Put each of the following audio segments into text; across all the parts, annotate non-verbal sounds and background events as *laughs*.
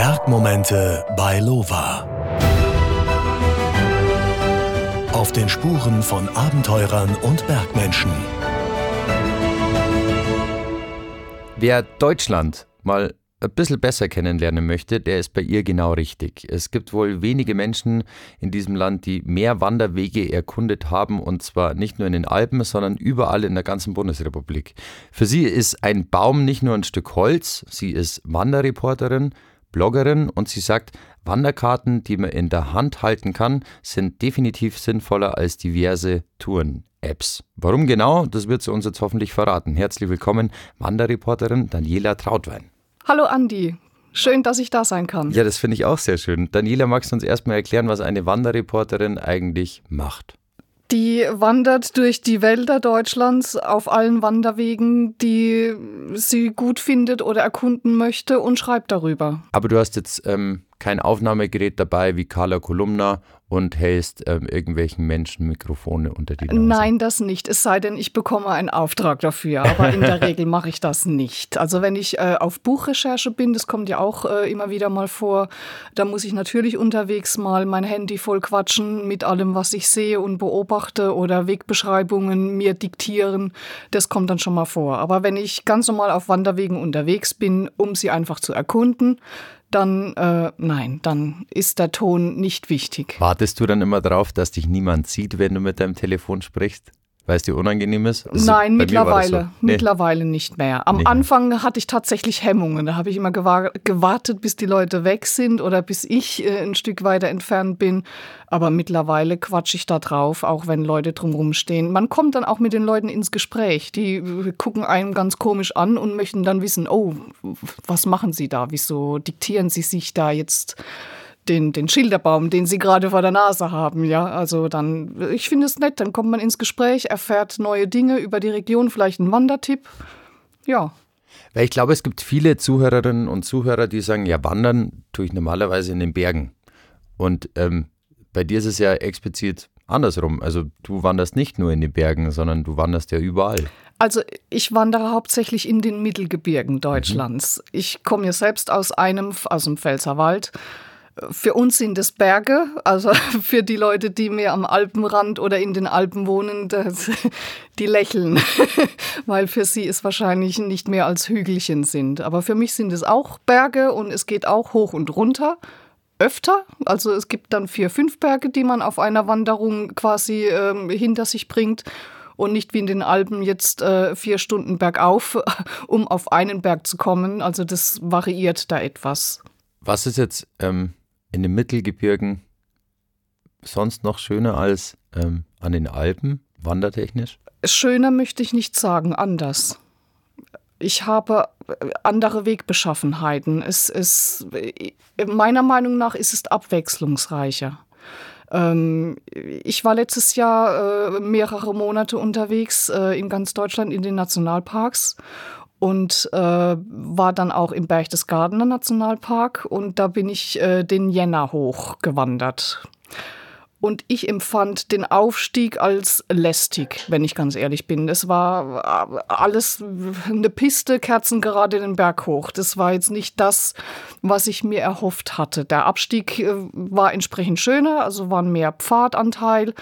Bergmomente bei Lova. Auf den Spuren von Abenteurern und Bergmenschen. Wer Deutschland mal ein bisschen besser kennenlernen möchte, der ist bei ihr genau richtig. Es gibt wohl wenige Menschen in diesem Land, die mehr Wanderwege erkundet haben und zwar nicht nur in den Alpen, sondern überall in der ganzen Bundesrepublik. Für sie ist ein Baum nicht nur ein Stück Holz, sie ist Wanderreporterin, Bloggerin und sie sagt, Wanderkarten, die man in der Hand halten kann, sind definitiv sinnvoller als diverse Touren-Apps. Warum genau, das wird sie uns jetzt hoffentlich verraten. Herzlich willkommen, Wanderreporterin Daniela Trautwein. Hallo Andi, schön, dass ich da sein kann. Ja, das finde ich auch sehr schön. Daniela, magst du uns erstmal erklären, was eine Wanderreporterin eigentlich macht? Die wandert durch die Wälder Deutschlands auf allen Wanderwegen, die sie gut findet oder erkunden möchte und schreibt darüber. Aber du hast jetzt ähm, kein Aufnahmegerät dabei wie Carla Kolumna und hältst ähm, irgendwelchen Menschen Mikrofone unter die Nase. Nein, das nicht. Es sei denn, ich bekomme einen Auftrag dafür. Aber in der *laughs* Regel mache ich das nicht. Also wenn ich äh, auf Buchrecherche bin, das kommt ja auch äh, immer wieder mal vor, da muss ich natürlich unterwegs mal mein Handy voll quatschen mit allem, was ich sehe und beobachte oder Wegbeschreibungen mir diktieren. Das kommt dann schon mal vor. Aber wenn ich ganz normal auf Wanderwegen unterwegs bin, um sie einfach zu erkunden, dann äh, nein, dann ist der Ton nicht wichtig. Wartest du dann immer darauf, dass dich niemand sieht, wenn du mit deinem Telefon sprichst? Weil es dir unangenehm ist? Also Nein, mittlerweile. So. Nee. Mittlerweile nicht mehr. Am nee. Anfang hatte ich tatsächlich Hemmungen. Da habe ich immer gewartet, bis die Leute weg sind oder bis ich äh, ein Stück weiter entfernt bin. Aber mittlerweile quatsche ich da drauf, auch wenn Leute drumherum stehen. Man kommt dann auch mit den Leuten ins Gespräch. Die äh, gucken einen ganz komisch an und möchten dann wissen, oh, was machen sie da? Wieso diktieren sie sich da jetzt? Den, den Schilderbaum, den sie gerade vor der Nase haben. Ja, also dann, ich finde es nett, dann kommt man ins Gespräch, erfährt neue Dinge über die Region, vielleicht einen Wandertipp. Ja. Weil ich glaube, es gibt viele Zuhörerinnen und Zuhörer, die sagen, ja, wandern tue ich normalerweise in den Bergen. Und ähm, bei dir ist es ja explizit andersrum. Also du wanderst nicht nur in den Bergen, sondern du wanderst ja überall. Also ich wandere hauptsächlich in den Mittelgebirgen Deutschlands. Mhm. Ich komme ja selbst aus einem, aus dem Pfälzerwald für uns sind es Berge, also *laughs* für die Leute, die mehr am Alpenrand oder in den Alpen wohnen, das, *laughs* die lächeln, *laughs* weil für sie es wahrscheinlich nicht mehr als Hügelchen sind. Aber für mich sind es auch Berge und es geht auch hoch und runter. Öfter, also es gibt dann vier, fünf Berge, die man auf einer Wanderung quasi ähm, hinter sich bringt und nicht wie in den Alpen jetzt äh, vier Stunden bergauf, um auf einen Berg zu kommen. Also das variiert da etwas. Was ist jetzt ähm, in den Mittelgebirgen sonst noch schöner als ähm, an den Alpen, wandertechnisch? Schöner möchte ich nicht sagen, anders. Ich habe äh, andere Wegbeschaffenheiten. Es ist, meiner Meinung nach ist es abwechslungsreicher. Ähm, ich war letztes Jahr äh, mehrere Monate unterwegs äh, in ganz Deutschland in den Nationalparks und äh, war dann auch im Berchtesgadener Nationalpark und da bin ich äh, den Jänner hochgewandert. Und ich empfand den Aufstieg als lästig, wenn ich ganz ehrlich bin. Es war äh, alles eine Piste, Kerzen gerade den Berg hoch. Das war jetzt nicht das, was ich mir erhofft hatte. Der Abstieg äh, war entsprechend schöner, also war mehr Pfadanteil,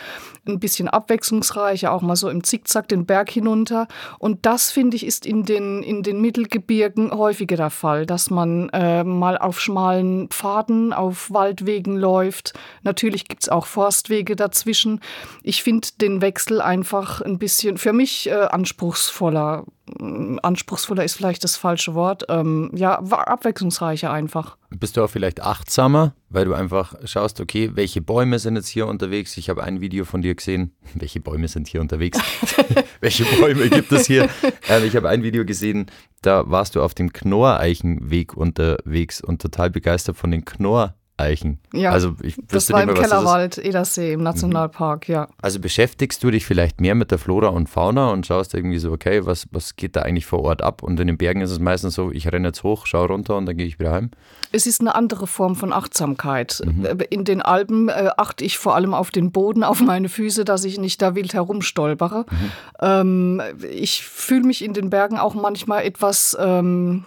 ein bisschen abwechslungsreicher, auch mal so im Zickzack den Berg hinunter. Und das, finde ich, ist in den, in den Mittelgebirgen häufiger der Fall, dass man äh, mal auf schmalen Pfaden, auf Waldwegen läuft. Natürlich gibt es auch Vor Forstwege dazwischen. Ich finde den Wechsel einfach ein bisschen für mich äh, anspruchsvoller. Mm, anspruchsvoller ist vielleicht das falsche Wort. Ähm, ja, abwechslungsreicher einfach. Bist du auch vielleicht achtsamer, weil du einfach schaust, okay, welche Bäume sind jetzt hier unterwegs? Ich habe ein Video von dir gesehen. *laughs* Welche Bäume sind hier unterwegs? *laughs* *laughs* welche Bäume gibt es hier? Ähm, ich habe ein Video gesehen, da warst du auf dem Knorreichenweg unterwegs und total begeistert von den Knorr Eichen. Ja, also ich das war im mehr, Kellerwald, Edersee im Nationalpark, mhm. ja. Also beschäftigst du dich vielleicht mehr mit der Flora und Fauna und schaust irgendwie so, okay, was, was geht da eigentlich vor Ort ab? Und in den Bergen ist es meistens so, ich renne jetzt hoch, schaue runter und dann gehe ich wieder heim. Es ist eine andere Form von Achtsamkeit. Mhm. In den Alpen äh, achte ich vor allem auf den Boden, auf meine Füße, dass ich nicht da wild herumstolpere. Mhm. Ähm, ich fühle mich in den Bergen auch manchmal etwas... Ähm,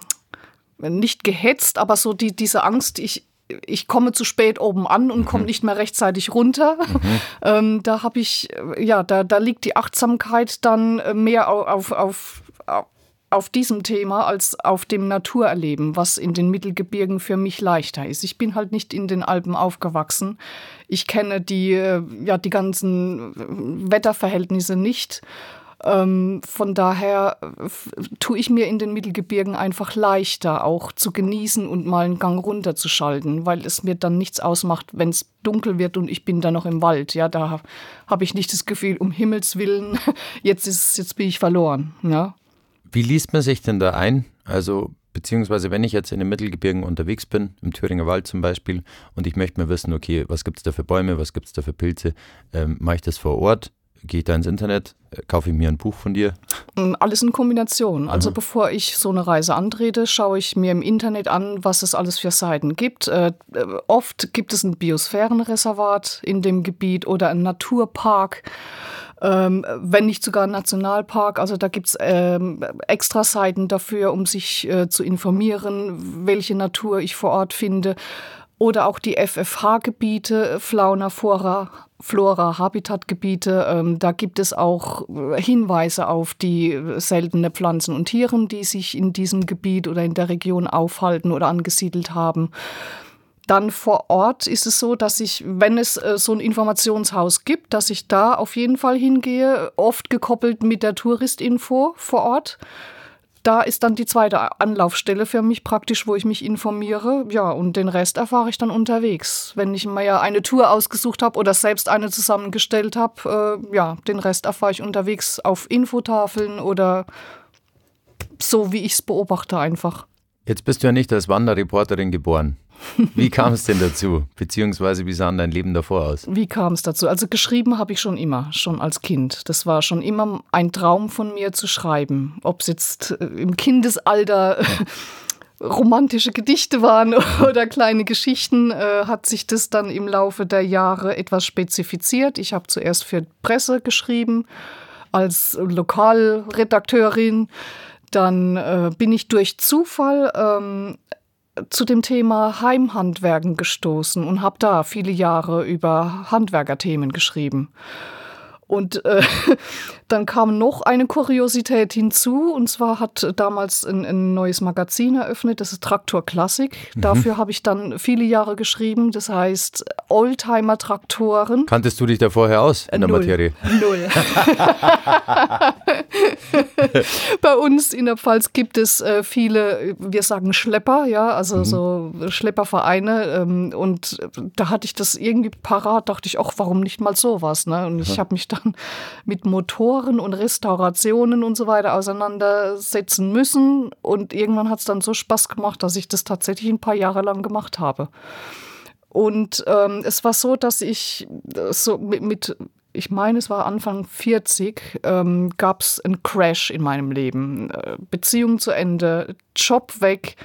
nicht gehetzt, aber so die, diese Angst, ich, ich komme zu spät oben an und komme mhm. nicht mehr rechtzeitig runter. Mhm. *laughs* Ähm, da habe ich, ja, da, da liegt die Achtsamkeit dann mehr auf, auf, auf, auf diesem Thema als auf dem Naturerleben, was in den Mittelgebirgen für mich leichter ist. Ich bin halt nicht in den Alpen aufgewachsen. Ich kenne die, ja, die ganzen Wetterverhältnisse nicht. Ähm, von daher tue ich mir in den Mittelgebirgen einfach leichter, auch zu genießen und mal einen Gang runterzuschalten, weil es mir dann nichts ausmacht, wenn es dunkel wird und ich bin da noch im Wald. Ja, da habe ich nicht das Gefühl, um Himmels Willen, *laughs* jetzt, ist, jetzt bin ich verloren. Ja. Wie liest man sich denn da ein? Also beziehungsweise wenn ich jetzt in den Mittelgebirgen unterwegs bin, im Thüringer Wald zum Beispiel, und ich möchte mir wissen, okay, was gibt es da für Bäume, was gibt es da für Pilze, ähm, mache ich das vor Ort? Gehe ich da ins Internet, kaufe ich mir ein Buch von dir? Mm, alles in Kombination. Also Aha. bevor ich so eine Reise antrete, schaue ich mir im Internet an, was es alles für Seiten gibt. Äh, äh, oft gibt es ein Biosphärenreservat in dem Gebiet oder ein Naturpark. Ähm, wenn nicht sogar ein Nationalpark. Also da gibt es ähm, extra Seiten dafür, um sich äh, zu informieren, welche Natur ich vor Ort finde. Oder auch die FFH-Gebiete, Fauna, Flora, Flora Habitatgebiete. Ähm, da gibt es auch äh, Hinweise auf die seltene Pflanzen und Tiere, die sich in diesem Gebiet oder in der Region aufhalten oder angesiedelt haben. Dann vor Ort ist es so, dass ich, wenn es äh, so ein Informationshaus gibt, dass ich da auf jeden Fall hingehe, oft gekoppelt mit der Touristinfo vor Ort da ist dann die zweite Anlaufstelle für mich praktisch, wo ich mich informiere. Ja, und den Rest erfahre ich dann unterwegs. Wenn ich mir ja eine Tour ausgesucht habe oder selbst eine zusammengestellt habe, äh, ja, den Rest erfahre ich unterwegs auf Infotafeln oder so, wie ich es beobachte einfach. Jetzt bist du ja nicht als Wanderreporterin geboren. Wie kam es denn dazu? Beziehungsweise wie sah dein Leben davor aus? Wie kam es dazu? Also geschrieben habe ich schon immer, schon als Kind. Das war schon immer ein Traum von mir zu schreiben. Ob es jetzt äh, im Kindesalter *laughs* romantische Gedichte waren *laughs* oder kleine Geschichten, äh, hat sich das dann im Laufe der Jahre etwas spezifiziert. Ich habe zuerst für Presse geschrieben als Lokalredakteurin. Dann äh, bin ich durch Zufall ähm, zu dem Thema Heimhandwerken gestoßen und habe da viele Jahre über Handwerkerthemen geschrieben. Und äh, *laughs* dann kam noch eine Kuriosität hinzu, und zwar hat damals ein, ein neues Magazin eröffnet, das ist Traktor Classic. Mhm. Dafür habe ich dann viele Jahre geschrieben, das heißt Oldtimer-Traktoren. Kanntest du dich da vorher aus in der Null. Materie? Null. *laughs* Bei uns in der Pfalz gibt es äh, viele, wir sagen Schlepper, ja, also mhm. so Schleppervereine. Ähm, und da hatte ich das irgendwie parat, dachte ich, ach, warum nicht mal sowas? Ne? Und ich habe mich da dann mit Motoren und Restaurationen und so weiter auseinandersetzen müssen. Und irgendwann hat es dann so Spaß gemacht, dass ich das tatsächlich ein paar Jahre lang gemacht habe. Und ähm, es war so, dass ich so mit, mit ich meine, es war Anfang 40, ähm, gab es einen Crash in meinem Leben. Äh, Beziehung zu Ende, Job weg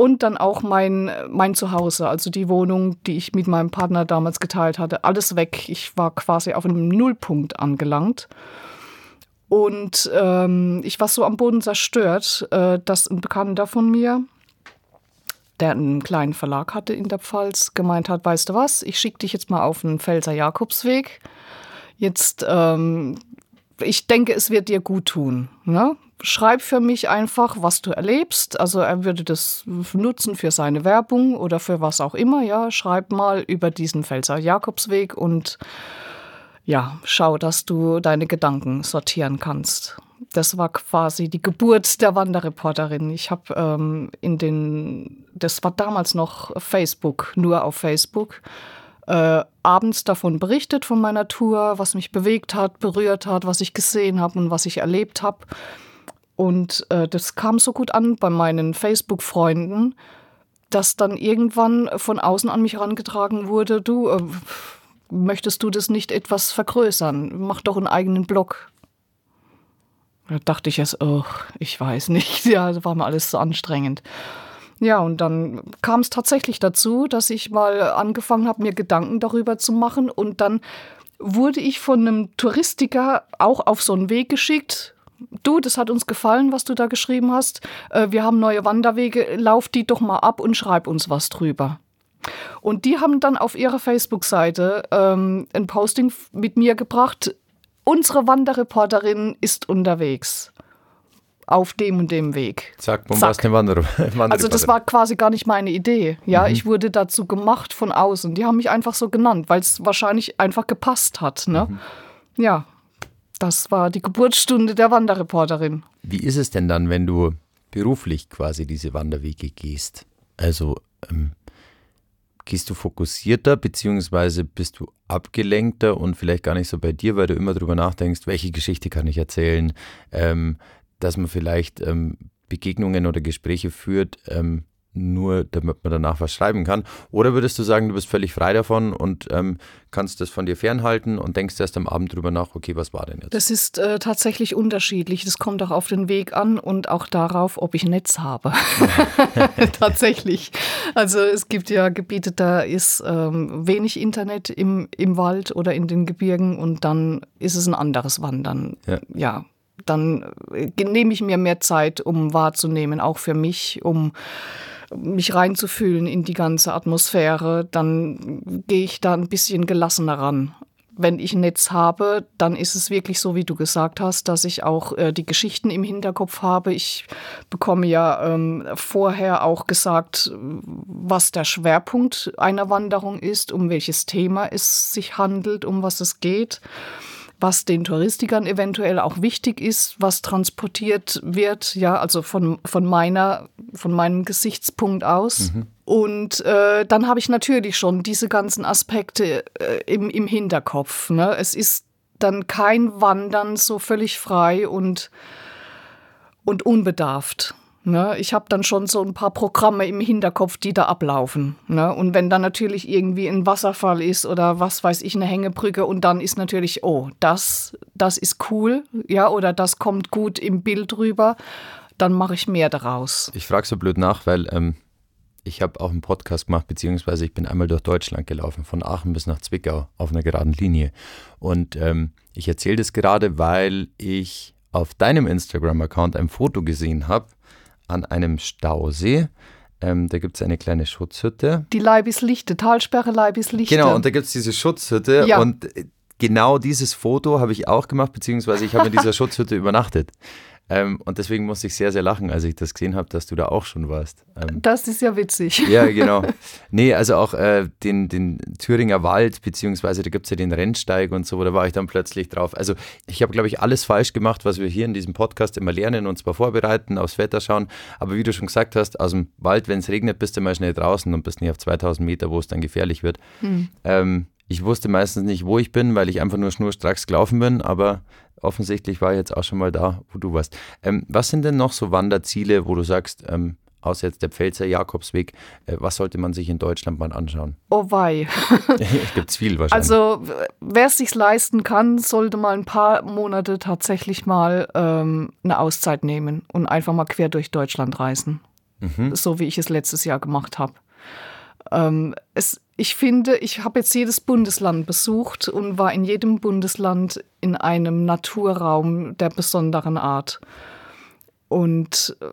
und dann auch mein, mein Zuhause, also die Wohnung, die ich mit meinem Partner damals geteilt hatte, alles weg. Ich war quasi auf einem Nullpunkt angelangt. Und ähm, ich war so am Boden zerstört, äh, dass ein Bekannter von mir, der einen kleinen Verlag hatte in der Pfalz, gemeint hat, weißt du was, ich schicke dich jetzt mal auf einen Pfälzer Jakobsweg. Jetzt, ähm, ich denke, es wird dir gut tun. Ne? Schreib für mich einfach, was du erlebst. Also er würde das nutzen für seine Werbung oder für was auch immer. Ja, schreib mal über diesen Pfälzer Jakobsweg und ja, schau, dass du deine Gedanken sortieren kannst. Das war quasi die Geburt der Wanderreporterin. Ich habe ähm, in den, das war damals noch Facebook, nur auf Facebook, äh, abends davon berichtet von meiner Tour, was mich bewegt hat, berührt hat, was ich gesehen habe und was ich erlebt habe. Und äh, das kam so gut an bei meinen Facebook-Freunden, dass dann irgendwann von außen an mich herangetragen wurde, du, äh, möchtest du das nicht etwas vergrößern? Mach doch einen eigenen Blog. Da dachte ich erst, oh, ich weiß nicht. *laughs* Ja, das war mir alles so anstrengend. Ja, und dann kam es tatsächlich dazu, dass ich mal angefangen habe, mir Gedanken darüber zu machen. Und dann wurde ich von einem Touristiker auch auf so einen Weg geschickt, du, das hat uns gefallen, was du da geschrieben hast. Äh, wir haben neue Wanderwege, lauf die doch mal ab und schreib uns was drüber. Und die haben dann auf ihrer Facebook-Seite ähm, ein Posting mit mir gebracht. Unsere Wanderreporterin ist unterwegs auf dem und dem Weg. Zack, bombast eine Wander *laughs* Also das war quasi gar nicht meine Idee. Ja, mhm. ich wurde dazu gemacht von außen. Die haben mich einfach so genannt, weil es wahrscheinlich einfach gepasst hat. Ne? Mhm. Ja, das war die Geburtsstunde der Wanderreporterin. Wie ist es denn dann, wenn du beruflich quasi diese Wanderwege gehst? Also ähm, gehst du fokussierter, beziehungsweise bist du abgelenkter und vielleicht gar nicht so bei dir, weil du immer darüber nachdenkst, welche Geschichte kann ich erzählen? Ähm, dass man vielleicht ähm, Begegnungen oder Gespräche führt, ähm, nur damit man danach was schreiben kann? Oder würdest du sagen, du bist völlig frei davon und ähm, kannst das von dir fernhalten und denkst erst am Abend drüber nach, okay, was war denn jetzt? Das ist äh, tatsächlich unterschiedlich. Das kommt auch auf den Weg an und auch darauf, ob ich Netz habe. *laughs* *laughs* tatsächlich. Also es gibt ja Gebiete, da ist ähm, wenig Internet im, im Wald oder in den Gebirgen und dann ist es ein anderes Wandern. ja, ja dann äh, nehme ich mir mehr Zeit, um wahrzunehmen, auch für mich, um mich reinzufühlen in die ganze Atmosphäre, dann gehe ich da ein bisschen gelassener ran. Wenn ich ein Netz habe, dann ist es wirklich so, wie du gesagt hast, dass ich auch äh, die Geschichten im Hinterkopf habe. Ich bekomme ja ähm, vorher auch gesagt, was der Schwerpunkt einer Wanderung ist, um welches Thema es sich handelt, um was es geht was den Touristikern eventuell auch wichtig ist, was transportiert wird, ja, also von, von meiner, von meinem Gesichtspunkt aus. Mhm. Und äh, dann habe ich natürlich schon diese ganzen Aspekte äh, im, im Hinterkopf. Ne? Es ist dann kein Wandern so völlig frei und, und unbedarft. Ne? Ich habe dann schon so ein paar Programme im Hinterkopf, die da ablaufen. Ne? Und wenn dann natürlich irgendwie ein Wasserfall ist oder was weiß ich, eine Hängebrücke und dann ist natürlich, oh, das, das ist cool, ja, oder das kommt gut im Bild rüber, dann mache ich mehr daraus. Ich frage so blöd nach, weil ähm, ich habe auch einen Podcast gemacht, beziehungsweise ich bin einmal durch Deutschland gelaufen, von Aachen bis nach Zwickau auf einer geraden Linie. Und ähm, ich erzähle das gerade, weil ich auf deinem Instagram-Account ein Foto gesehen habe, an einem Stausee. Ähm, da gibt es eine kleine Schutzhütte. Die Leibislichte, Talsperre Leibislichte. Genau, und da gibt es diese Schutzhütte. Ja. Und äh, genau dieses Foto habe ich auch gemacht, beziehungsweise ich habe in dieser *laughs* Schutzhütte übernachtet. Ähm, und deswegen musste ich sehr, sehr lachen, als ich das gesehen habe, dass du da auch schon warst. Ähm, das ist ja witzig. Ja, *laughs* genau. Nee, also auch äh, den, den Thüringer Wald, beziehungsweise da gibt es ja den Rennsteig und so, da war ich dann plötzlich drauf. Also ich habe, glaube ich, alles falsch gemacht, was wir hier in diesem Podcast immer lernen, und zwar vorbereiten, aufs Wetter schauen. Aber wie du schon gesagt hast, aus dem Wald, wenn es regnet, bist du mal schnell draußen und bist nicht auf 2000 Meter, wo es dann gefährlich wird. Hm. Ähm, ich wusste meistens nicht, wo ich bin, weil ich einfach nur schnurstracks gelaufen bin, aber offensichtlich war ich jetzt auch schon mal da, wo du warst. Ähm, was sind denn noch so Wanderziele, wo du sagst, ähm, außer jetzt der Pfälzer Jakobsweg, äh, was sollte man sich in Deutschland mal anschauen? Oh wei. *laughs* es gibt viel wahrscheinlich. Also wer es sich leisten kann, sollte mal ein paar Monate tatsächlich mal ähm, eine Auszeit nehmen und einfach mal quer durch Deutschland reisen. Mhm. So wie ich es letztes Jahr gemacht habe. Ähm, es, ich finde, ich habe jetzt jedes Bundesland besucht und war in jedem Bundesland in einem Naturraum der besonderen Art. Und äh,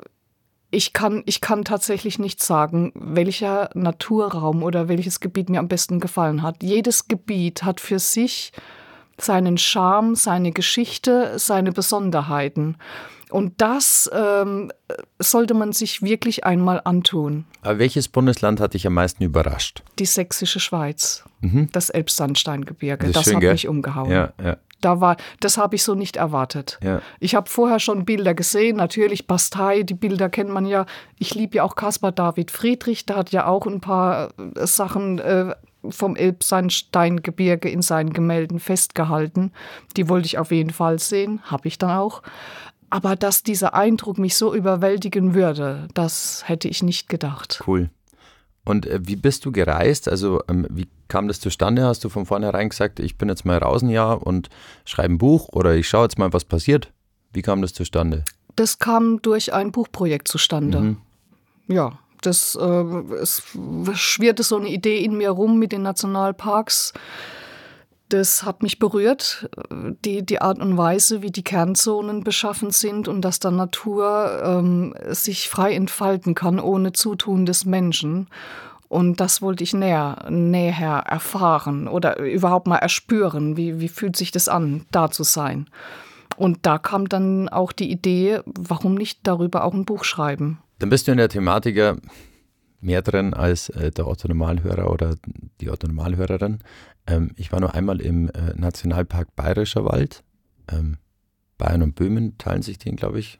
ich kann, ich kann tatsächlich nicht sagen, welcher Naturraum oder welches Gebiet mir am besten gefallen hat. Jedes Gebiet hat für sich seinen Charme, seine Geschichte, seine Besonderheiten. Und das ähm, sollte man sich wirklich einmal antun. Aber welches Bundesland hat dich am meisten überrascht? Die sächsische Schweiz, mhm. das Elbsandsteingebirge. Das, das hat mich umgehauen. Ja, ja. Da war, das habe ich so nicht erwartet. Ja. Ich habe vorher schon Bilder gesehen, natürlich Bastei, die Bilder kennt man ja. Ich liebe ja auch Caspar David Friedrich, der hat ja auch ein paar äh, Sachen äh, vom Elbsandsteingebirge in seinen Gemälden festgehalten. Die wollte ich auf jeden Fall sehen, habe ich dann auch. Aber dass dieser Eindruck mich so überwältigen würde, das hätte ich nicht gedacht. Cool. Und äh, wie bist du gereist? Also ähm, wie kam das zustande? Hast du von vornherein gesagt, ich bin jetzt mal raus ein Jahr und schreibe ein Buch oder ich schaue jetzt mal, was passiert? Wie kam das zustande? Das kam durch ein Buchprojekt zustande. Mhm. Ja, das äh, es schwirrte so eine Idee in mir rum mit den Nationalparks Das hat mich berührt, die, die Art und Weise, wie die Kernzonen beschaffen sind und dass der Natur ähm, sich frei entfalten kann ohne Zutun des Menschen. Und das wollte ich näher, näher erfahren oder überhaupt mal erspüren. Wie, wie fühlt sich das an, da zu sein? Und da kam dann auch die Idee, warum nicht darüber auch ein Buch schreiben? Dann bist du in der Thematik mehr drin als äh, der Otto-Normalhörer oder die Otto-Normalhörerin. Ähm, ich war nur einmal im äh, Nationalpark Bayerischer Wald. Ähm, Bayern und Böhmen teilen sich den, glaube ich.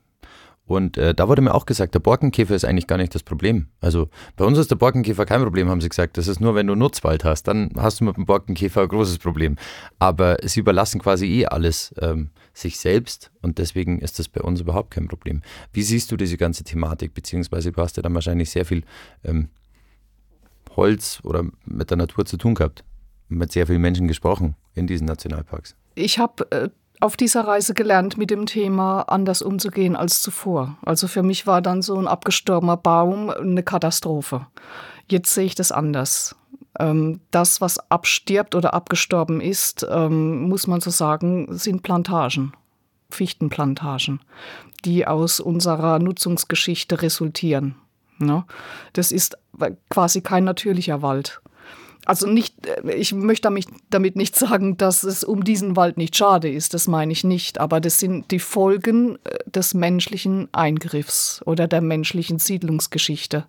Und äh, da wurde mir auch gesagt, der Borkenkäfer ist eigentlich gar nicht das Problem. Also bei uns ist der Borkenkäfer kein Problem, haben sie gesagt. Das ist nur, wenn du Nutzwald hast, dann hast du mit dem Borkenkäfer ein großes Problem. Aber sie überlassen quasi eh alles ähm, sich selbst und deswegen ist das bei uns überhaupt kein Problem. Wie siehst du diese ganze Thematik? Beziehungsweise du hast ja dann wahrscheinlich sehr viel ähm, Holz oder mit der Natur zu tun gehabt. Mit sehr vielen Menschen gesprochen in diesen Nationalparks. Ich habe äh auf dieser Reise gelernt, mit dem Thema anders umzugehen als zuvor. Also für mich war dann so ein abgestorbener Baum eine Katastrophe. Jetzt sehe ich das anders. Ähm, das, was abstirbt oder abgestorben ist, ähm, muss man so sagen, sind Plantagen, Fichtenplantagen, die aus unserer Nutzungsgeschichte resultieren. Ne? Das ist quasi kein natürlicher Wald. Also nicht, äh, ich möchte damit, nicht sagen, dass es um diesen Wald nicht schade ist, das meine ich nicht, aber das sind die Folgen äh, des menschlichen Eingriffs oder der menschlichen Siedlungsgeschichte.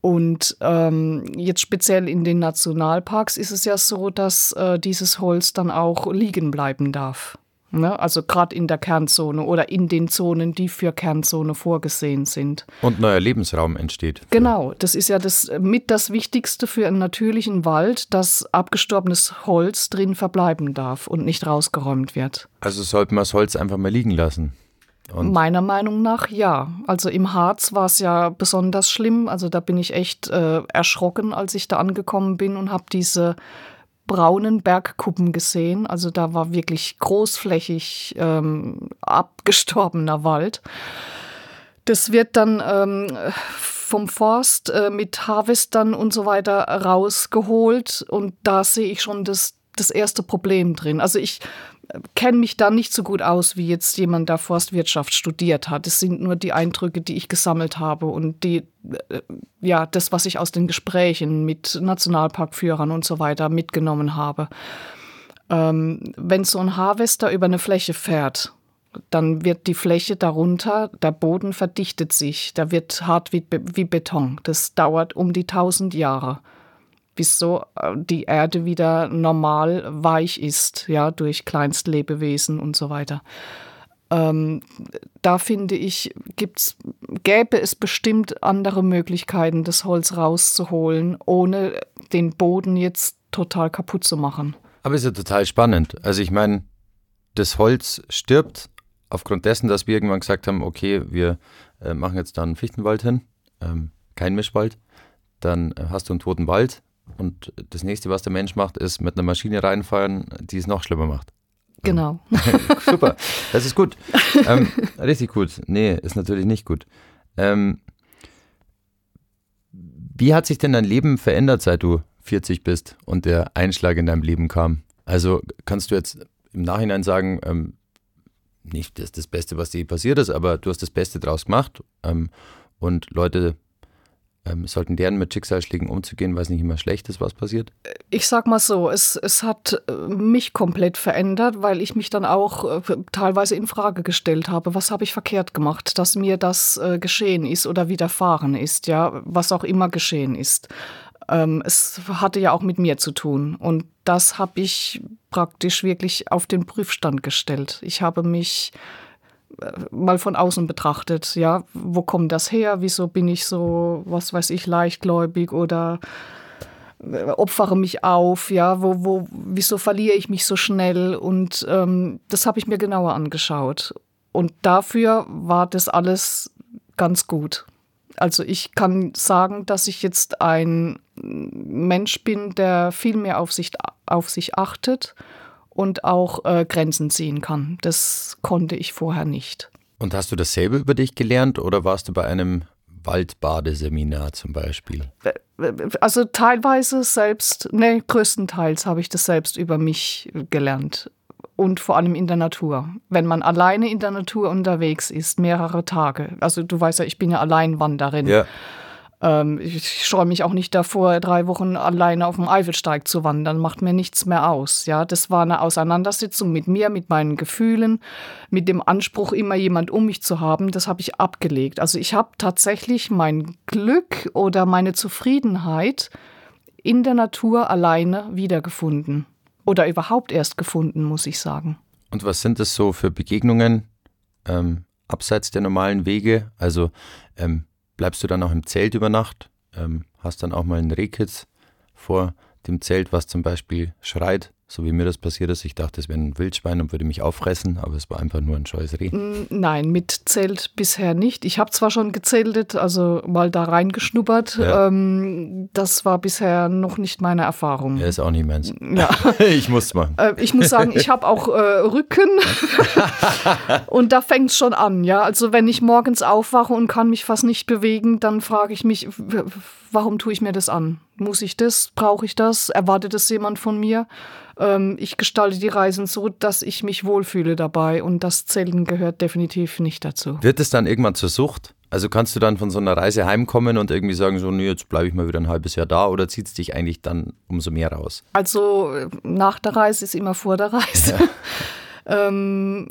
Und ähm, jetzt speziell in den Nationalparks ist es ja so, dass äh, dieses Holz dann auch liegen bleiben darf. Ne? Also gerade in der Kernzone oder in den Zonen, die für Kernzone vorgesehen sind. Und neuer Lebensraum entsteht. Genau, das ist ja das mit das Wichtigste für einen natürlichen Wald, dass abgestorbenes Holz drin verbleiben darf und nicht rausgeräumt wird. Also sollte man das Holz einfach mal liegen lassen. Und Meiner Meinung nach ja. Also im Harz war es ja besonders schlimm. Also da bin ich echt äh, erschrocken, als ich da angekommen bin und habe diese braunen Bergkuppen gesehen. Also da war wirklich großflächig ähm, abgestorbener Wald. Das wird dann ähm, vom Forst äh, mit Harvestern und so weiter rausgeholt und da sehe ich schon das, das erste Problem drin. Also ich kenne mich da nicht so gut aus, wie jetzt jemand, der Forstwirtschaft studiert hat. Es sind nur die Eindrücke, die ich gesammelt habe und die, äh, ja, das, was ich aus den Gesprächen mit Nationalparkführern und so weiter mitgenommen habe. Ähm, wenn so ein Harvester über eine Fläche fährt, dann wird die Fläche darunter, der Boden verdichtet sich, der wird hart wie, wie Beton. Das dauert um die 1000 Jahre bis so äh, die Erde wieder normal weich ist, ja, durch Kleinstlebewesen und so weiter. Ähm, da finde ich, gibt's, gäbe es bestimmt andere Möglichkeiten, das Holz rauszuholen, ohne den Boden jetzt total kaputt zu machen. Aber ist ja total spannend. Also ich meine, das Holz stirbt aufgrund dessen, dass wir irgendwann gesagt haben, okay, wir äh, machen jetzt da einen Fichtenwald hin, ähm, kein Mischwald. Dann äh, hast du einen toten Wald, und das nächste, was der Mensch macht, ist mit einer Maschine reinfahren, die es noch schlimmer macht. Genau. *laughs* Super, das ist gut. *laughs* Ähm, richtig gut. Nee, ist natürlich nicht gut. Ähm, wie hat sich denn dein Leben verändert, seit du 40 bist und der Einschlag in deinem Leben kam? Also kannst du jetzt im Nachhinein sagen, ähm, nicht das, das Beste, was dir passiert ist, aber du hast das Beste draus gemacht ähm, und Leute ähm, sollten lernen, mit Schicksalsschlägen umzugehen, weil es nicht immer schlecht ist, was passiert? Ich sag mal so, es, es hat äh, mich komplett verändert, weil ich mich dann auch äh, teilweise in Frage gestellt habe, was habe ich verkehrt gemacht, dass mir das äh, geschehen ist oder widerfahren ist, ja, was auch immer geschehen ist. Ähm, es hatte ja auch mit mir zu tun und das habe ich praktisch wirklich auf den Prüfstand gestellt. Ich habe mich mal von außen betrachtet, ja, wo kommt das her? Wieso bin ich so, was weiß ich, leichtgläubig oder äh, opfere mich auf, ja, wo, wo, wieso verliere ich mich so schnell? Und ähm, das habe ich mir genauer angeschaut. Und dafür war das alles ganz gut. Also ich kann sagen, dass ich jetzt ein Mensch bin, der viel mehr auf sich, auf sich achtet und auch äh, Grenzen ziehen kann. Das konnte ich vorher nicht. Und hast du dasselbe über dich gelernt oder warst du bei einem Waldbadeseminar zum Beispiel? Also teilweise selbst, ne, größtenteils habe ich das selbst über mich gelernt. Und vor allem in der Natur. Wenn man alleine in der Natur unterwegs ist, mehrere Tage. Also du weißt ja, ich bin ja Alleinwanderin. Ja. Ähm, ich scheue mich auch nicht davor, drei Wochen alleine auf dem Eifelsteig zu wandern. Macht mir nichts mehr aus. Ja, das war eine Auseinandersetzung mit mir, mit meinen Gefühlen, mit dem Anspruch, immer jemand um mich zu haben. Das habe ich abgelegt. Also ich habe tatsächlich mein Glück oder meine Zufriedenheit in der Natur alleine wiedergefunden. Oder überhaupt erst gefunden, muss ich sagen. Und was sind das so für Begegnungen ähm, abseits der normalen Wege? Also ähm, bleibst du dann auch im Zelt über Nacht, ähm, hast dann auch mal einen Rehkitz vor dem Zelt, was zum Beispiel schreit, so wie mir das passiert ist. Ich dachte, es wäre ein Wildschwein und würde mich auffressen, aber es war einfach nur ein scheues Reh. Nein, mit Zelt bisher nicht. Ich habe zwar schon gezeltet, also mal da reingeschnuppert. Ja. Ähm, das war bisher noch nicht meine Erfahrung. Ja, ist auch nicht meins. Ja. *laughs* ich muss mal. Äh, ich muss sagen, ich habe auch äh, Rücken *laughs* und da fängt es schon an. Ja, also wenn ich morgens aufwache und kann mich fast nicht bewegen, dann frage ich mich, warum tue ich mir das an? Muss ich das? Brauche ich das? Erwartet es jemand von mir? Ähm, ich gestalte die Reisen so, dass ich mich wohlfühle dabei und das Zelten gehört definitiv nicht dazu. Wird es dann irgendwann zur Sucht? Also kannst du dann von so einer Reise heimkommen und irgendwie sagen, so, nee, jetzt bleibe ich mal wieder ein halbes Jahr da oder zieht es dich eigentlich dann umso mehr raus? Also nach der Reise ist immer vor der Reise. Ja. *laughs* Ähm,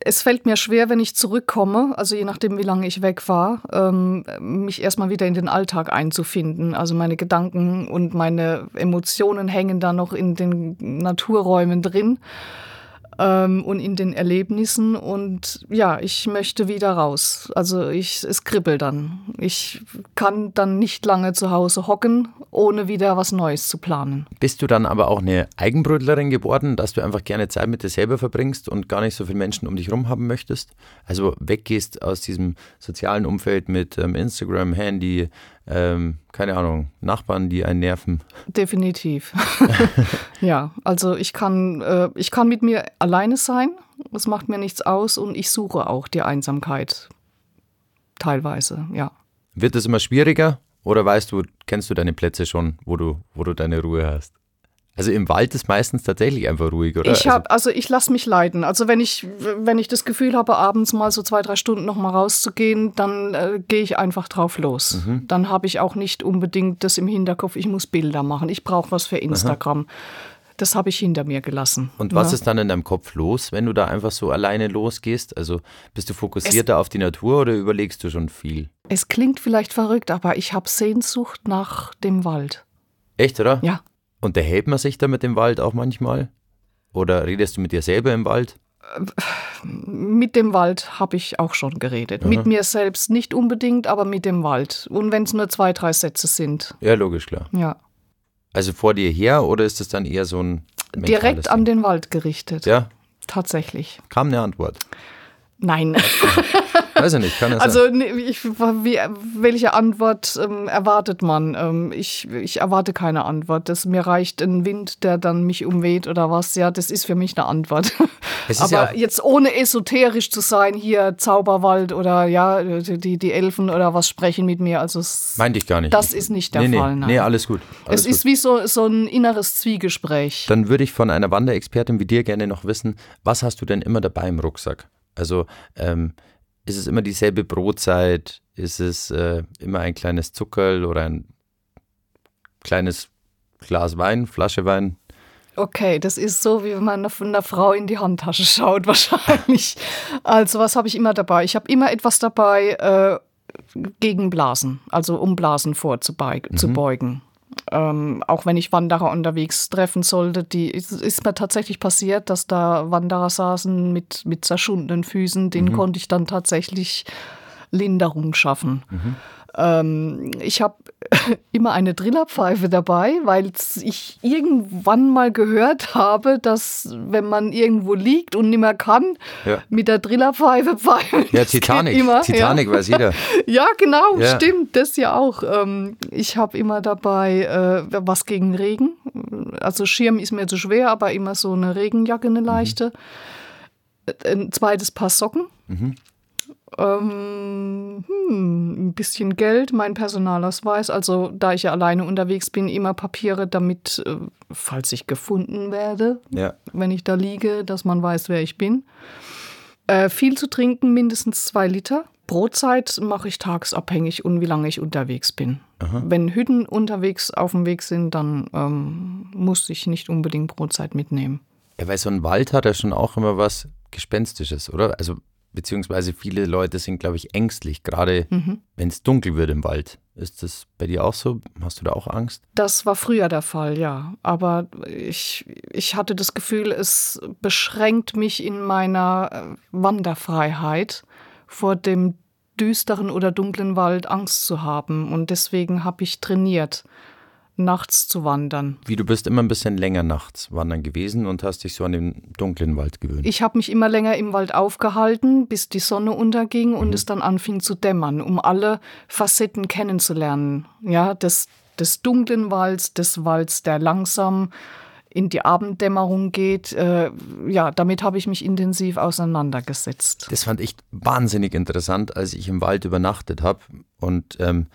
es fällt mir schwer, wenn ich zurückkomme, also je nachdem, wie lange ich weg war, ähm, mich erstmal wieder in den Alltag einzufinden. Also meine Gedanken und meine Emotionen hängen da noch in den Naturräumen drin ähm, und in den Erlebnissen. Und ja, ich möchte wieder raus. Also ich, es kribbelt dann. Ich kann dann nicht lange zu Hause hocken, ohne wieder was Neues zu planen. Bist du dann aber auch eine Eigenbrötlerin geworden, dass du einfach gerne Zeit mit dir selber verbringst und gar nicht so viele Menschen um dich herum haben möchtest? Also weggehst aus diesem sozialen Umfeld mit ähm, Instagram, Handy, ähm, keine Ahnung, Nachbarn, die einen nerven. Definitiv. *laughs* ja, also ich kann, äh, ich kann mit mir alleine sein. Es macht mir nichts aus und ich suche auch die Einsamkeit. Teilweise, ja. Wird es immer schwieriger oder weißt du, kennst du deine Plätze schon, wo du, wo du deine Ruhe hast? Also im Wald ist meistens tatsächlich einfach ruhig, oder? Ich habe, also, also ich lasse mich leiden. Also wenn ich, wenn ich das Gefühl habe, abends mal so zwei, drei Stunden noch mal rauszugehen, dann äh, gehe ich einfach drauf los. Mhm. Dann habe ich auch nicht unbedingt das im Hinterkopf, ich muss Bilder machen, ich brauche was für Instagram. Aha. Das habe ich hinter mir gelassen. Und was ja. ist dann in deinem Kopf los, wenn du da einfach so alleine losgehst? Also bist du fokussierter es, auf die Natur oder überlegst du schon viel? Es klingt vielleicht verrückt, aber ich habe Sehnsucht nach dem Wald. Echt, oder? Ja. Unterhält man sich da mit dem Wald auch manchmal? Oder redest du mit dir selber im Wald? Mit dem Wald habe ich auch schon geredet. Aha. Mit mir selbst nicht unbedingt, aber mit dem Wald. Und wenn es nur zwei, drei Sätze sind. Ja, logisch, klar. Ja. Also vor dir her oder ist es dann eher so ein. Direkt an den Wald gerichtet. Ja. Tatsächlich. Kam eine Antwort. Nein. *laughs* Weiß ich nicht, kann das Also ich, wie, welche Antwort ähm, erwartet man? Ähm, ich, ich erwarte keine Antwort. Das, mir reicht ein Wind, der dann mich umweht oder was. Ja, das ist für mich eine Antwort. *laughs* Aber ja jetzt ohne esoterisch zu sein, hier Zauberwald oder ja, die, die Elfen oder was sprechen mit mir. Also Meinte ich gar nicht. Das ist nicht der nee, Fall. Nein. Nee, alles gut. Alles es ist wie so, so ein inneres Zwiegespräch. Dann würde ich von einer Wanderexpertin wie dir gerne noch wissen, was hast du denn immer dabei im Rucksack? Also ähm, ist es immer dieselbe Brotzeit? Ist es äh, immer ein kleines Zuckerl oder ein kleines Glas Wein, Flasche Wein? Okay, das ist so, wie wenn man von einer Frau in die Handtasche schaut, *laughs* wahrscheinlich. Also, was habe ich immer dabei? Ich habe immer etwas dabei äh, gegen Blasen, also um Blasen vorzubeugen. Mhm. Ähm, auch wenn ich Wanderer unterwegs treffen sollte, die ist, ist, mir tatsächlich passiert, dass da Wanderer saßen mit, mit zerschundenen Füßen, denen mhm. konnte ich dann tatsächlich Linderung schaffen. Mhm. Ähm, ich habe *laughs* immer eine Drillerpfeife dabei, weil ich irgendwann mal gehört habe, dass wenn man irgendwo liegt und nicht mehr kann, ja. mit der Drillerpfeife pfeifen. Ja, Titanic. Immer, Titanic ja. weiß jeder. *laughs* Ja, genau, ja. stimmt, das ja auch. Ähm, ich habe immer dabei äh, was gegen Regen. Also Schirm ist mir zu schwer, aber immer so eine Regenjacke, eine leichte. Mhm. Ein zweites Paar Socken. Mhm Ähm, hm, ein bisschen Geld, mein Personalausweis. Also, da ich ja alleine unterwegs bin, immer Papiere, damit, äh, falls ich gefunden werde, Ja. wenn ich da liege, dass man weiß, wer ich bin. Äh, viel zu trinken, mindestens zwei Liter. Brotzeit mache ich tagsabhängig und wie lange ich unterwegs bin. Wenn Hütten unterwegs auf dem Weg sind, dann ähm, muss ich nicht unbedingt Brotzeit mitnehmen. Ja, weil so ein Wald hat ja schon auch immer was Gespenstisches, oder? Also, beziehungsweise viele Leute sind, glaube ich, ängstlich, gerade wenn es dunkel wird im Wald. Ist das bei dir auch so? Hast du da auch Angst? Das war früher der Fall, ja. Aber ich, ich hatte das Gefühl, es beschränkt mich in meiner äh, Wanderfreiheit vor dem düsteren oder dunklen Wald Angst zu haben. Und deswegen habe ich trainiert, nachts zu wandern. Wie du bist immer ein bisschen länger nachts wandern gewesen und hast dich so an den dunklen Wald gewöhnt. Ich habe mich immer länger im Wald aufgehalten, bis die Sonne unterging und es dann anfing zu dämmern, um alle Facetten kennenzulernen. Ja, des, des dunklen Walds, des Walds, der langsam in die Abenddämmerung geht. Äh, ja, damit habe ich mich intensiv auseinandergesetzt. Das fand ich wahnsinnig interessant, als ich im Wald übernachtet habe und ähm,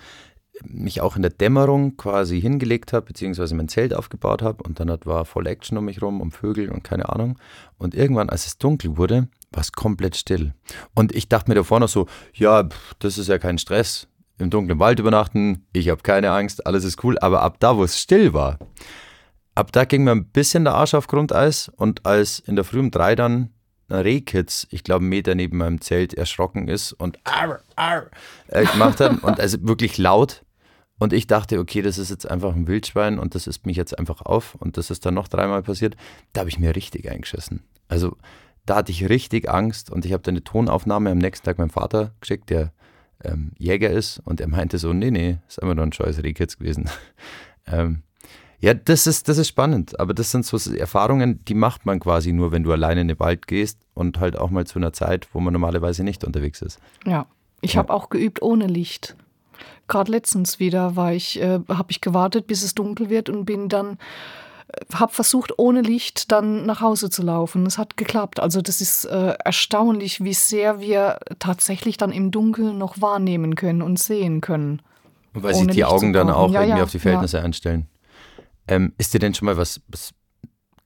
mich auch in der Dämmerung quasi hingelegt habe, beziehungsweise mein Zelt aufgebaut habe und dann war voll Action um mich rum, um Vögel und keine Ahnung. Und irgendwann, als es dunkel wurde, war es komplett still. Und ich dachte mir davor noch so, ja, pff, das ist ja kein Stress. Im dunklen Wald übernachten, ich habe keine Angst, alles ist cool. Aber ab da, wo es still war, ab da ging mir ein bisschen der Arsch auf Grundeis und als in der Früh um drei dann Rehkitz, ich glaube, einen Meter neben meinem Zelt erschrocken ist und arr, arr, äh, gemacht hat und also wirklich laut. Und ich dachte, okay, das ist jetzt einfach ein Wildschwein und das isst mich jetzt einfach auf. Und das ist dann noch dreimal passiert. Da habe ich mir richtig eingeschissen. Also da hatte ich richtig Angst und ich habe dann eine Tonaufnahme am nächsten Tag meinem Vater geschickt, der ähm, Jäger ist. Und er meinte so, nee, nee, ist einfach nur ein scheues Rehkitz gewesen. *laughs* ähm, ja, das ist, das ist spannend. Aber das sind so Erfahrungen, die macht man quasi nur, wenn du alleine in den Wald gehst und halt auch mal zu einer Zeit, wo man normalerweise nicht unterwegs ist. Ja, ich Ja. habe auch geübt ohne Licht. Gerade letztens wieder war ich, äh, habe ich gewartet, bis es dunkel wird und bin dann, äh, habe versucht, ohne Licht dann nach Hause zu laufen. Es hat geklappt. Also das ist äh, erstaunlich, wie sehr wir tatsächlich dann im Dunkeln noch wahrnehmen können und sehen können. Und weil sich die Licht Augen dann auch Ja, irgendwie ja, auf die Verhältnisse einstellen. Ähm, ist dir denn schon mal was, was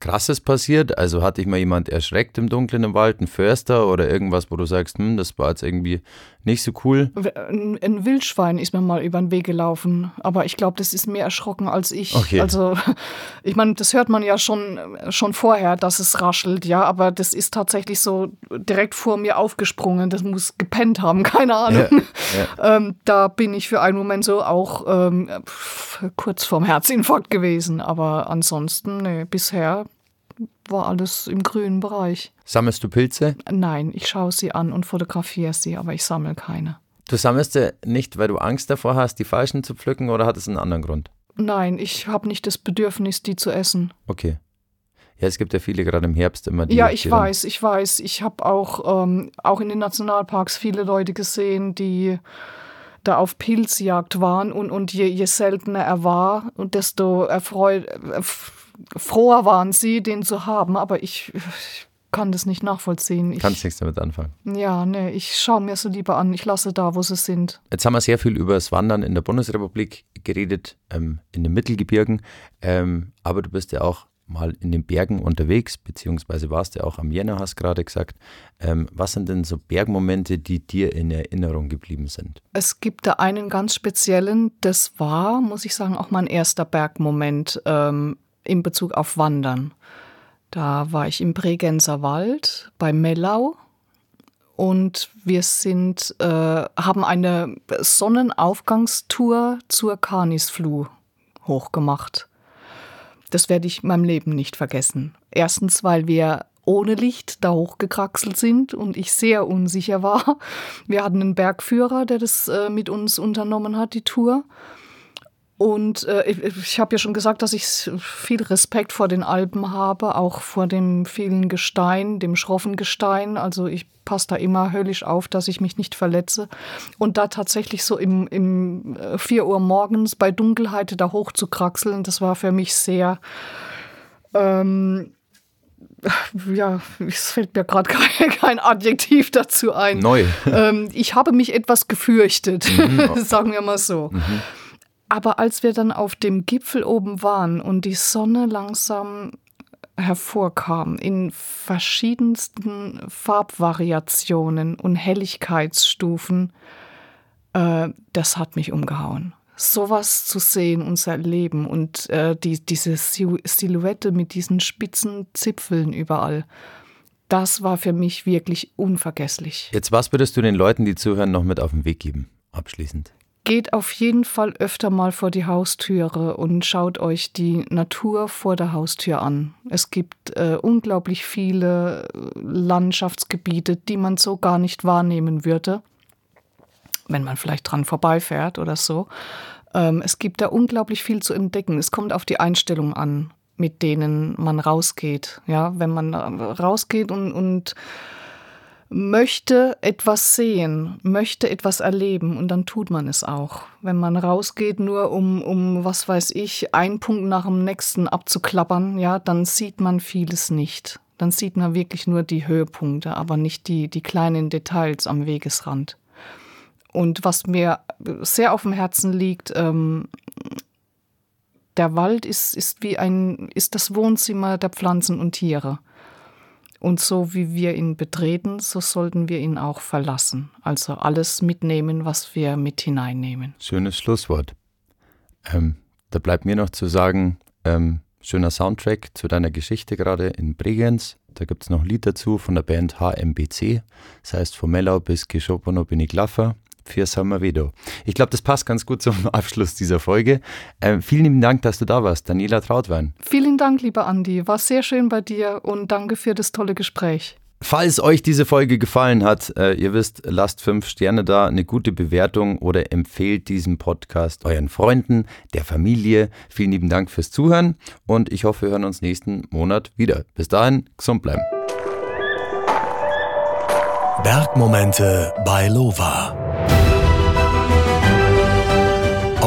Krasses passiert? Also hat dich mal jemand erschreckt im Dunkeln im Wald, ein Förster oder irgendwas, wo du sagst, hm, das war jetzt irgendwie nicht so cool? Ein, ein Wildschwein ist mir mal über den Weg gelaufen, aber ich glaube, das ist mehr erschrocken als ich. Okay. Also, *laughs* ich meine, das hört man ja schon, schon vorher, dass es raschelt, ja, aber das ist tatsächlich so direkt vor mir aufgesprungen. Das muss gepennt haben, *laughs* keine Ahnung. *laughs* Ähm, da bin ich für einen Moment so auch ähm, kurz vorm Herzinfarkt gewesen, aber ansonsten, nee, bisher war alles im grünen Bereich. Sammelst du Pilze? Nein, ich schaue sie an und fotografiere sie, aber ich sammle keine. Du sammelst sie nicht, weil du Angst davor hast, die falschen zu pflücken oder hat es einen anderen Grund? Nein, ich habe nicht das Bedürfnis, die zu essen. Okay. Ja, es gibt ja viele gerade im Herbst immer die. ja, ich die weiß, ich weiß. Ich habe auch, ähm, auch in den Nationalparks viele Leute gesehen, die da auf Pilzjagd waren und, und je, je seltener er war, und desto erfreu, äh, f- froher waren sie, den zu haben. Aber ich, ich kann das nicht nachvollziehen. Ich, Kannst nichts damit anfangen. ja, nee, ich schaue mir sie lieber an. Ich lasse da, wo sie sind. Jetzt haben wir sehr viel über das Wandern in der Bundesrepublik geredet, ähm, in den Mittelgebirgen. Ähm, aber du bist ja auch mal in den Bergen unterwegs, beziehungsweise warst ja auch am Jänner, hast gerade gesagt. Ähm, was sind denn so Bergmomente, die dir in Erinnerung geblieben sind? Es gibt da einen ganz speziellen, das war, muss ich sagen, auch mein erster Bergmoment ähm, in Bezug auf Wandern. Da war ich im Bregenzer Wald bei Mellau und wir sind, äh, haben eine Sonnenaufgangstour zur Canisfluh hochgemacht. Das werde ich in meinem Leben nicht vergessen. Erstens, weil wir ohne Licht da hochgekraxelt sind und ich sehr unsicher war. Wir hatten einen Bergführer, der das äh, mit uns unternommen hat, die Tour. Und äh, ich, ich habe ja schon gesagt, dass ich viel Respekt vor den Alpen habe, auch vor dem vielen Gestein, dem schroffen Gestein. Also ich passe da immer höllisch auf, dass ich mich nicht verletze. Und da tatsächlich so im, im äh, 4 Uhr morgens bei Dunkelheit da hoch zu kraxeln, das war für mich sehr ähm, ja, es fällt mir gerade *laughs* kein, kein, Adjektiv dazu ein. Neu. Ähm, ich habe mich etwas gefürchtet, mhm. *laughs* sagen wir mal so. Mhm. Aber als wir dann auf dem Gipfel oben waren und die Sonne langsam hervorkam in verschiedensten Farbvariationen und Helligkeitsstufen, äh, das hat mich umgehauen. Sowas zu sehen und zu erleben und äh, die, diese Silhouette mit diesen spitzen Zipfeln überall, das war für mich wirklich unvergesslich. Jetzt, was würdest du den Leuten, die zuhören, noch mit auf den Weg geben, abschließend? Geht auf jeden Fall öfter mal vor die Haustüre und schaut euch die Natur vor der Haustür an. Es gibt äh, unglaublich viele Landschaftsgebiete, die man so gar nicht wahrnehmen würde, wenn man vielleicht dran vorbeifährt oder so. Ähm, es gibt da unglaublich viel zu entdecken. Es kommt auf die Einstellung an, mit denen man rausgeht. Ja, wenn man rausgeht und, und möchte etwas sehen, möchte etwas erleben und dann tut man es auch. Wenn man rausgeht, nur um, um was weiß ich, einen Punkt nach dem nächsten abzuklappern, ja, dann sieht man vieles nicht. Dann sieht man wirklich nur die Höhepunkte, aber nicht die, die kleinen Details am Wegesrand. Und was mir sehr auf dem Herzen liegt, ähm, der Wald ist, ist wie ein, ist das Wohnzimmer der Pflanzen und Tiere. Und so wie wir ihn betreten, so sollten wir ihn auch verlassen. Also alles mitnehmen, was wir mit hineinnehmen. Schönes Schlusswort. Ähm, da bleibt mir noch zu sagen, ähm, schöner Soundtrack zu deiner Geschichte gerade in Bregenz. Da gibt es noch ein Lied dazu von der Band HMBC. Das heißt, von Mellau bis Geschopono bin ich Laffer für Sommervedo. Ich glaube, das passt ganz gut zum *laughs* Abschluss dieser Folge. Ähm, vielen lieben Dank, dass du da warst, Daniela Trautwein. Vielen Dank, lieber Andi. War sehr schön bei dir und danke für das tolle Gespräch. Falls euch diese Folge gefallen hat, äh, ihr wisst, lasst fünf Sterne da, eine gute Bewertung oder empfehlt diesen Podcast euren Freunden, der Familie. Vielen lieben Dank fürs Zuhören und ich hoffe, wir hören uns nächsten Monat wieder. Bis dahin, gesund bleiben. Bergmomente bei Lova.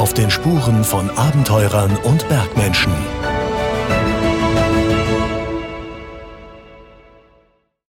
Auf den Spuren von Abenteurern und Bergmenschen.